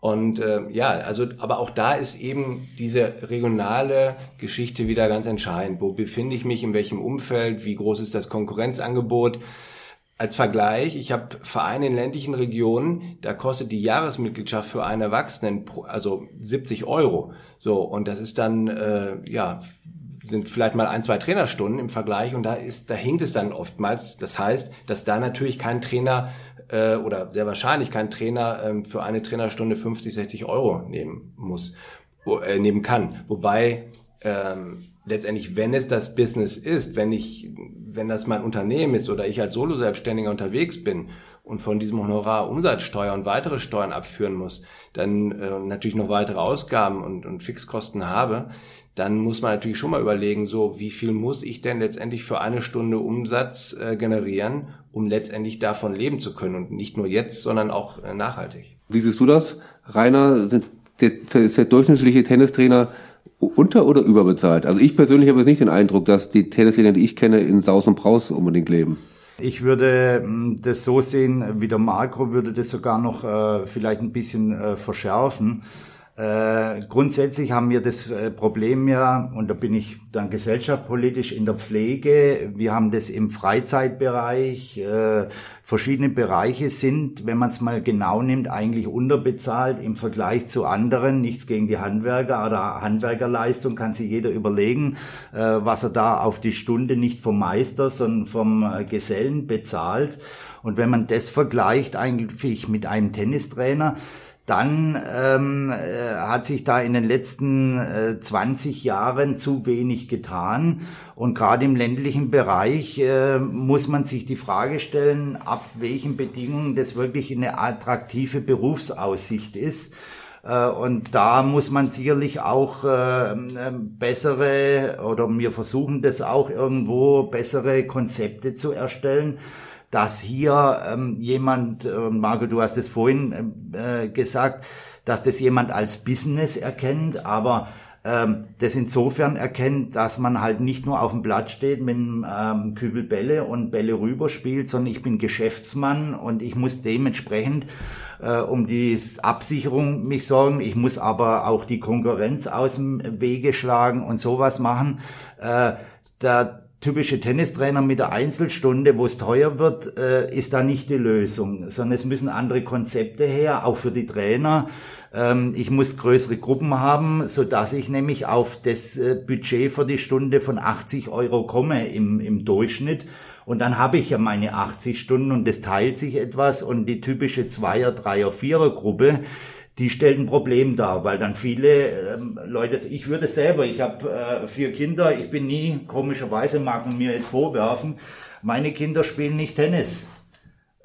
Und äh, ja, also, aber auch da ist eben diese regionale Geschichte wieder ganz entscheidend. Wo befinde ich mich, in welchem Umfeld, wie groß ist das Konkurrenzangebot? Als Vergleich, ich habe Vereine in ländlichen Regionen, da kostet die Jahresmitgliedschaft für einen Erwachsenen also 70 Euro. So, und das ist dann, äh, ja, sind vielleicht mal ein, zwei Trainerstunden im Vergleich und da ist, da hinkt es dann oftmals. Das heißt, dass da natürlich kein Trainer äh, oder sehr wahrscheinlich kein Trainer ähm, für eine Trainerstunde 50, 60 Euro nehmen muss, wo, äh, nehmen kann. Wobei ähm, letztendlich, wenn es das Business ist, wenn ich, wenn das mein Unternehmen ist oder ich als Solo-Selbstständiger unterwegs bin und von diesem Honorar Umsatzsteuer und weitere Steuern abführen muss, dann äh, natürlich noch weitere Ausgaben und, und Fixkosten habe, dann muss man natürlich schon mal überlegen, so wie viel muss ich denn letztendlich für eine Stunde Umsatz äh, generieren, um letztendlich davon leben zu können und nicht nur jetzt, sondern auch äh, nachhaltig. Wie siehst du das, Rainer? Sind der, ist der durchschnittliche Tennistrainer unter- oder überbezahlt? Also ich persönlich habe jetzt nicht den Eindruck, dass die Tennistrainer, die ich kenne, in Saus und Braus unbedingt leben. Ich würde hm, das so sehen, wie der Marco würde das sogar noch äh, vielleicht ein bisschen äh, verschärfen. Äh, grundsätzlich haben wir das äh, Problem ja, und da bin ich dann gesellschaftspolitisch in der Pflege, wir haben das im Freizeitbereich, äh, verschiedene Bereiche sind, wenn man es mal genau nimmt, eigentlich unterbezahlt im Vergleich zu anderen. Nichts gegen die Handwerker oder Handwerkerleistung kann sich jeder überlegen, äh, was er da auf die Stunde nicht vom Meister, sondern vom äh, Gesellen bezahlt. Und wenn man das vergleicht eigentlich mit einem Tennistrainer, dann ähm, äh, hat sich da in den letzten äh, 20 Jahren zu wenig getan. Und gerade im ländlichen Bereich äh, muss man sich die Frage stellen, ab welchen Bedingungen das wirklich eine attraktive Berufsaussicht ist. Äh, und da muss man sicherlich auch äh, bessere, oder wir versuchen das auch irgendwo, bessere Konzepte zu erstellen dass hier ähm, jemand, äh, Marco, du hast es vorhin äh, gesagt, dass das jemand als Business erkennt, aber ähm, das insofern erkennt, dass man halt nicht nur auf dem Blatt steht mit einem ähm, Kübel Bälle und Bälle rüberspielt, sondern ich bin Geschäftsmann und ich muss dementsprechend äh, um die Absicherung mich sorgen. Ich muss aber auch die Konkurrenz aus dem Wege schlagen und sowas machen. Äh, da typische Tennistrainer mit der Einzelstunde, wo es teuer wird, äh, ist da nicht die Lösung, sondern es müssen andere Konzepte her, auch für die Trainer. Ähm, ich muss größere Gruppen haben, so dass ich nämlich auf das äh, Budget für die Stunde von 80 Euro komme im, im Durchschnitt. Und dann habe ich ja meine 80 Stunden und das teilt sich etwas und die typische Zweier-, Dreier-, Vierer-Gruppe, die stellt ein Problem dar, weil dann viele ähm, Leute, ich würde selber, ich habe äh, vier Kinder, ich bin nie, komischerweise mag man mir jetzt vorwerfen, meine Kinder spielen nicht Tennis.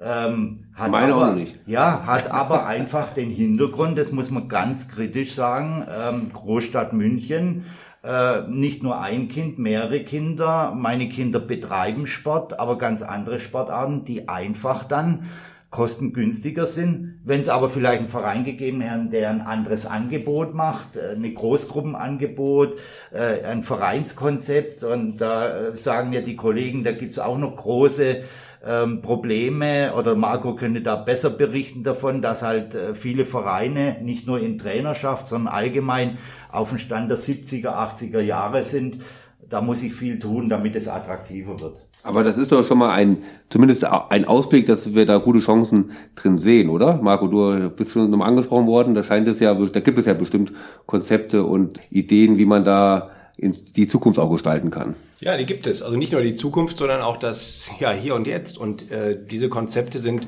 Ähm, hat Meine aber, auch nicht. Ja, hat aber einfach den Hintergrund, das muss man ganz kritisch sagen, ähm, Großstadt München, äh, nicht nur ein Kind, mehrere Kinder. Meine Kinder betreiben Sport, aber ganz andere Sportarten, die einfach dann kostengünstiger sind. Wenn es aber vielleicht einen Verein gegeben hätte, der ein anderes Angebot macht, äh, eine Großgruppenangebot, äh, ein Vereinskonzept und da äh, sagen mir die Kollegen, da gibt's auch noch große ähm, Probleme oder Marco könnte da besser berichten davon, dass halt viele Vereine nicht nur in Trainerschaft, sondern allgemein auf dem Stand der 70er, 80er Jahre sind. Da muss ich viel tun, damit es attraktiver wird. Aber das ist doch schon mal ein, zumindest ein Ausblick, dass wir da gute Chancen drin sehen, oder? Marco, du bist schon nochmal angesprochen worden. Da scheint es ja, da gibt es ja bestimmt Konzepte und Ideen, wie man da die Zukunft auch gestalten kann. Ja, die gibt es. Also nicht nur die Zukunft, sondern auch das ja hier und jetzt. Und äh, diese Konzepte sind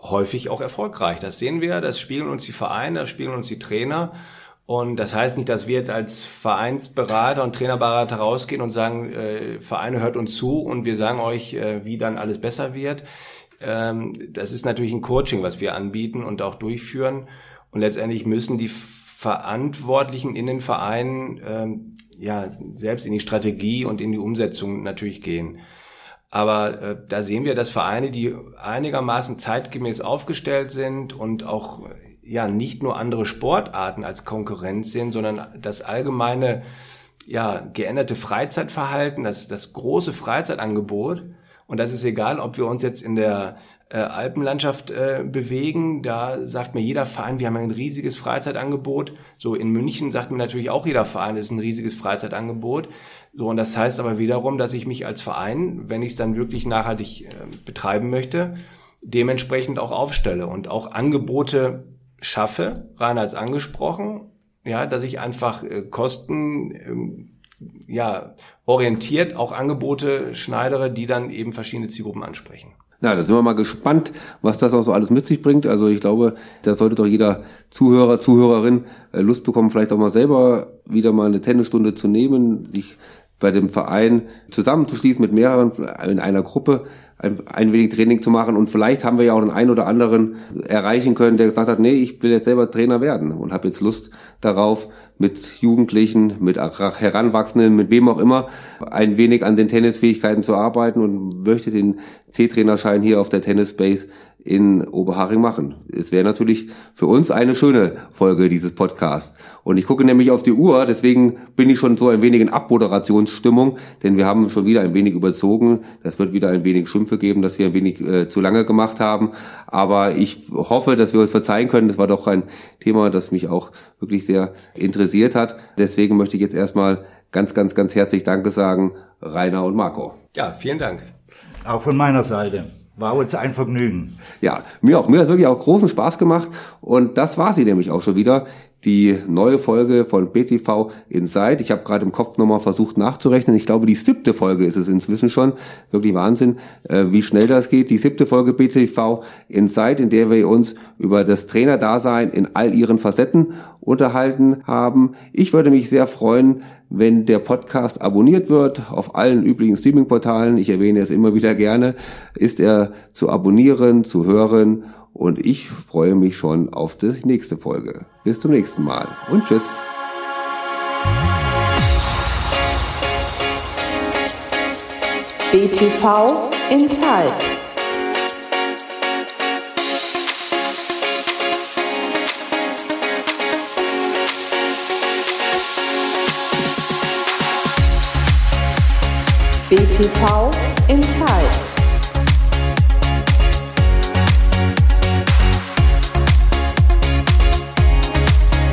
häufig auch erfolgreich. Das sehen wir, das spiegeln uns die Vereine, das spiegeln uns die Trainer. Und das heißt nicht, dass wir jetzt als Vereinsberater und Trainerberater rausgehen und sagen, äh, Vereine hört uns zu und wir sagen euch, äh, wie dann alles besser wird. Ähm, das ist natürlich ein Coaching, was wir anbieten und auch durchführen. Und letztendlich müssen die Verantwortlichen in den Vereinen ähm, ja selbst in die Strategie und in die Umsetzung natürlich gehen. Aber äh, da sehen wir, dass Vereine, die einigermaßen zeitgemäß aufgestellt sind und auch ja nicht nur andere Sportarten als Konkurrenz sehen, sondern das allgemeine ja geänderte Freizeitverhalten, das das große Freizeitangebot und das ist egal, ob wir uns jetzt in der äh, Alpenlandschaft äh, bewegen. Da sagt mir jeder Verein, wir haben ein riesiges Freizeitangebot. So in München sagt mir natürlich auch jeder Verein, es ist ein riesiges Freizeitangebot. So und das heißt aber wiederum, dass ich mich als Verein, wenn ich es dann wirklich nachhaltig äh, betreiben möchte, dementsprechend auch aufstelle und auch Angebote schaffe, Reinhardt angesprochen, ja, dass ich einfach äh, Kosten ähm, ja, orientiert auch Angebote schneidere, die dann eben verschiedene Zielgruppen ansprechen. Na, da sind wir mal gespannt, was das auch so alles mit sich bringt. Also ich glaube, da sollte doch jeder Zuhörer, Zuhörerin äh, Lust bekommen, vielleicht auch mal selber wieder mal eine Tennisstunde zu nehmen, sich bei dem Verein zusammenzuschließen mit mehreren in einer Gruppe ein, ein wenig Training zu machen. Und vielleicht haben wir ja auch den einen oder anderen erreichen können, der gesagt hat, nee, ich will jetzt selber Trainer werden und habe jetzt Lust darauf, mit Jugendlichen, mit Heranwachsenden, mit wem auch immer, ein wenig an den Tennisfähigkeiten zu arbeiten und möchte den C-Trainerschein hier auf der Tennis Base in Oberharing machen. Es wäre natürlich für uns eine schöne Folge dieses Podcasts. Und ich gucke nämlich auf die Uhr, deswegen bin ich schon so ein wenig in Abmoderationsstimmung, denn wir haben schon wieder ein wenig überzogen. Das wird wieder ein wenig Schimpfe geben, dass wir ein wenig äh, zu lange gemacht haben. Aber ich hoffe, dass wir uns verzeihen können. Das war doch ein Thema, das mich auch wirklich sehr interessiert hat. Deswegen möchte ich jetzt erstmal ganz, ganz, ganz herzlich Danke sagen, Rainer und Marco. Ja, vielen Dank. Auch von meiner Seite. War uns ein Vergnügen. Ja, mir auch. Mir hat es wirklich auch großen Spaß gemacht. Und das war sie nämlich auch schon wieder. Die neue Folge von BTV Inside. Ich habe gerade im Kopf nochmal versucht nachzurechnen. Ich glaube, die siebte Folge ist es inzwischen schon. Wirklich Wahnsinn, äh, wie schnell das geht. Die siebte Folge BTV Inside, in der wir uns über das Trainerdasein in all ihren Facetten unterhalten haben. Ich würde mich sehr freuen, wenn der Podcast abonniert wird auf allen üblichen Streaming-Portalen. Ich erwähne es immer wieder gerne. Ist er zu abonnieren, zu hören und ich freue mich schon auf die nächste Folge. Bis zum nächsten Mal und tschüss. BTV Inside. BTV Inside.